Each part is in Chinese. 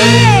哎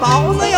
包子